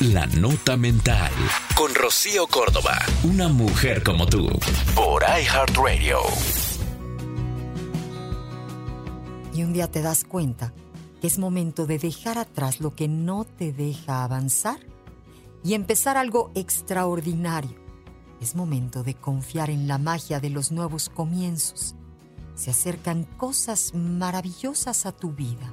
La Nota Mental. Con Rocío Córdoba. Una mujer como tú. Por iHeartRadio. Y un día te das cuenta que es momento de dejar atrás lo que no te deja avanzar y empezar algo extraordinario. Es momento de confiar en la magia de los nuevos comienzos. Se acercan cosas maravillosas a tu vida.